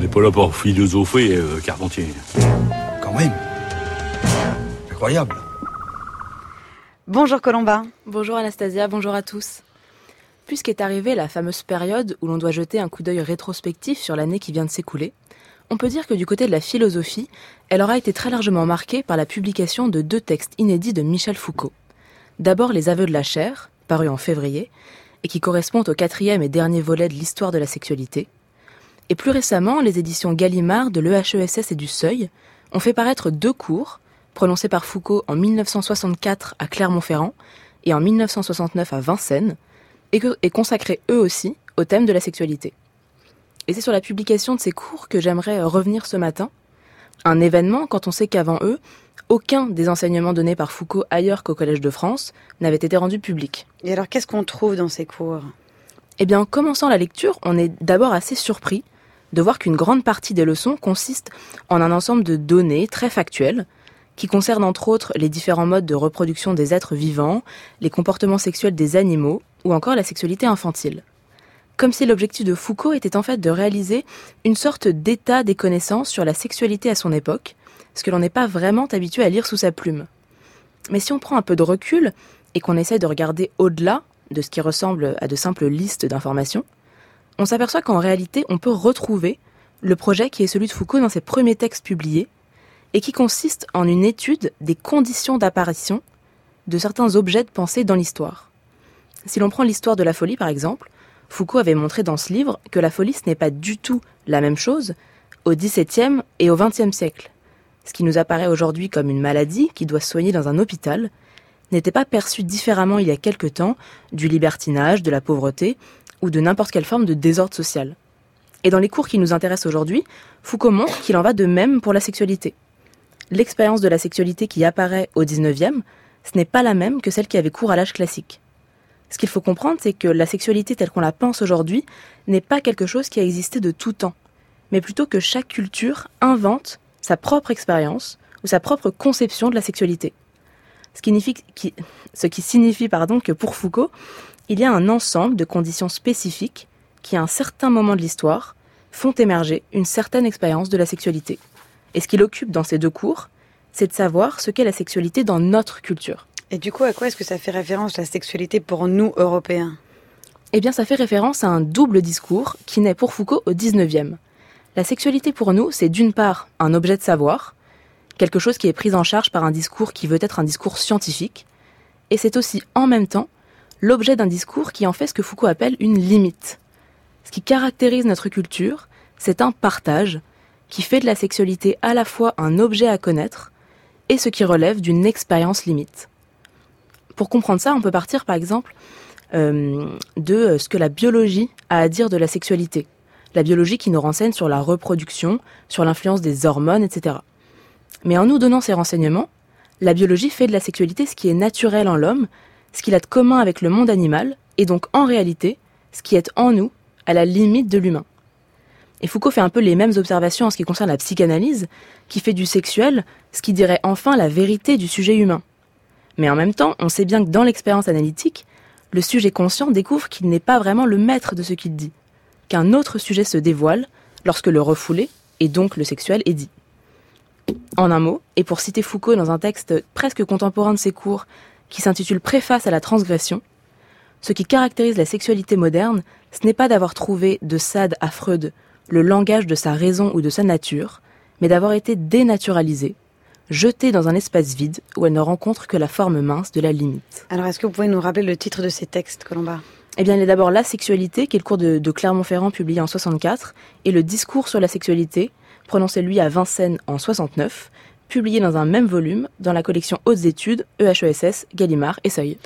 On n'est pas là pour philosopher, euh, Carpentier. Quand même. Incroyable. Bonjour Colomba. Bonjour Anastasia, bonjour à tous. Puisqu'est arrivée la fameuse période où l'on doit jeter un coup d'œil rétrospectif sur l'année qui vient de s'écouler, on peut dire que du côté de la philosophie, elle aura été très largement marquée par la publication de deux textes inédits de Michel Foucault. D'abord Les Aveux de la chair, paru en février, et qui correspond au quatrième et dernier volet de l'histoire de la sexualité. Et plus récemment, les éditions Gallimard de l'EHESS et du Seuil ont fait paraître deux cours, prononcés par Foucault en 1964 à Clermont-Ferrand et en 1969 à Vincennes, et, et consacrés eux aussi au thème de la sexualité. Et c'est sur la publication de ces cours que j'aimerais revenir ce matin. Un événement quand on sait qu'avant eux, aucun des enseignements donnés par Foucault ailleurs qu'au Collège de France n'avait été rendu public. Et alors qu'est-ce qu'on trouve dans ces cours? Eh bien, en commençant la lecture, on est d'abord assez surpris de voir qu'une grande partie des leçons consiste en un ensemble de données très factuelles, qui concernent entre autres les différents modes de reproduction des êtres vivants, les comportements sexuels des animaux, ou encore la sexualité infantile. Comme si l'objectif de Foucault était en fait de réaliser une sorte d'état des connaissances sur la sexualité à son époque, ce que l'on n'est pas vraiment habitué à lire sous sa plume. Mais si on prend un peu de recul et qu'on essaie de regarder au-delà de ce qui ressemble à de simples listes d'informations, on s'aperçoit qu'en réalité on peut retrouver le projet qui est celui de Foucault dans ses premiers textes publiés, et qui consiste en une étude des conditions d'apparition de certains objets de pensée dans l'histoire. Si l'on prend l'histoire de la folie par exemple, Foucault avait montré dans ce livre que la folie ce n'est pas du tout la même chose au XVIIe et au XXe siècle. Ce qui nous apparaît aujourd'hui comme une maladie qui doit se soigner dans un hôpital n'était pas perçu différemment il y a quelque temps du libertinage, de la pauvreté ou de n'importe quelle forme de désordre social. Et dans les cours qui nous intéressent aujourd'hui, Foucault montre qu'il en va de même pour la sexualité. L'expérience de la sexualité qui apparaît au XIXe, ce n'est pas la même que celle qui avait cours à l'âge classique. Ce qu'il faut comprendre, c'est que la sexualité telle qu'on la pense aujourd'hui n'est pas quelque chose qui a existé de tout temps, mais plutôt que chaque culture invente sa propre expérience ou sa propre conception de la sexualité. Ce qui signifie, ce qui signifie pardon, que pour Foucault, il y a un ensemble de conditions spécifiques qui, à un certain moment de l'histoire, font émerger une certaine expérience de la sexualité. Et ce qu'il occupe dans ces deux cours, c'est de savoir ce qu'est la sexualité dans notre culture. Et du coup, à quoi est-ce que ça fait référence la sexualité pour nous, Européens? Eh bien, ça fait référence à un double discours qui naît pour Foucault au XIXe. La sexualité pour nous, c'est d'une part un objet de savoir, quelque chose qui est pris en charge par un discours qui veut être un discours scientifique, et c'est aussi en même temps l'objet d'un discours qui en fait ce que Foucault appelle une limite. Ce qui caractérise notre culture, c'est un partage qui fait de la sexualité à la fois un objet à connaître et ce qui relève d'une expérience limite. Pour comprendre ça, on peut partir par exemple euh, de ce que la biologie a à dire de la sexualité. La biologie qui nous renseigne sur la reproduction, sur l'influence des hormones, etc. Mais en nous donnant ces renseignements, la biologie fait de la sexualité ce qui est naturel en l'homme, ce qu'il a de commun avec le monde animal, et donc en réalité, ce qui est en nous, à la limite de l'humain. Et Foucault fait un peu les mêmes observations en ce qui concerne la psychanalyse, qui fait du sexuel ce qui dirait enfin la vérité du sujet humain. Mais en même temps, on sait bien que dans l'expérience analytique, le sujet conscient découvre qu'il n'est pas vraiment le maître de ce qu'il dit, qu'un autre sujet se dévoile lorsque le refoulé, et donc le sexuel, est dit. En un mot, et pour citer Foucault dans un texte presque contemporain de ses cours, qui s'intitule Préface à la transgression, ce qui caractérise la sexualité moderne, ce n'est pas d'avoir trouvé de Sade à Freud le langage de sa raison ou de sa nature, mais d'avoir été dénaturalisée, jetée dans un espace vide où elle ne rencontre que la forme mince de la limite. Alors, est-ce que vous pouvez nous rappeler le titre de ces textes, Colomba? Eh bien, il y a d'abord La sexualité, qui est le cours de, de Clermont-Ferrand publié en 64, et le discours sur la sexualité, prononcé lui à Vincennes en 69, publié dans un même volume dans la collection Hautes études, EHESS, Gallimard et Seuil.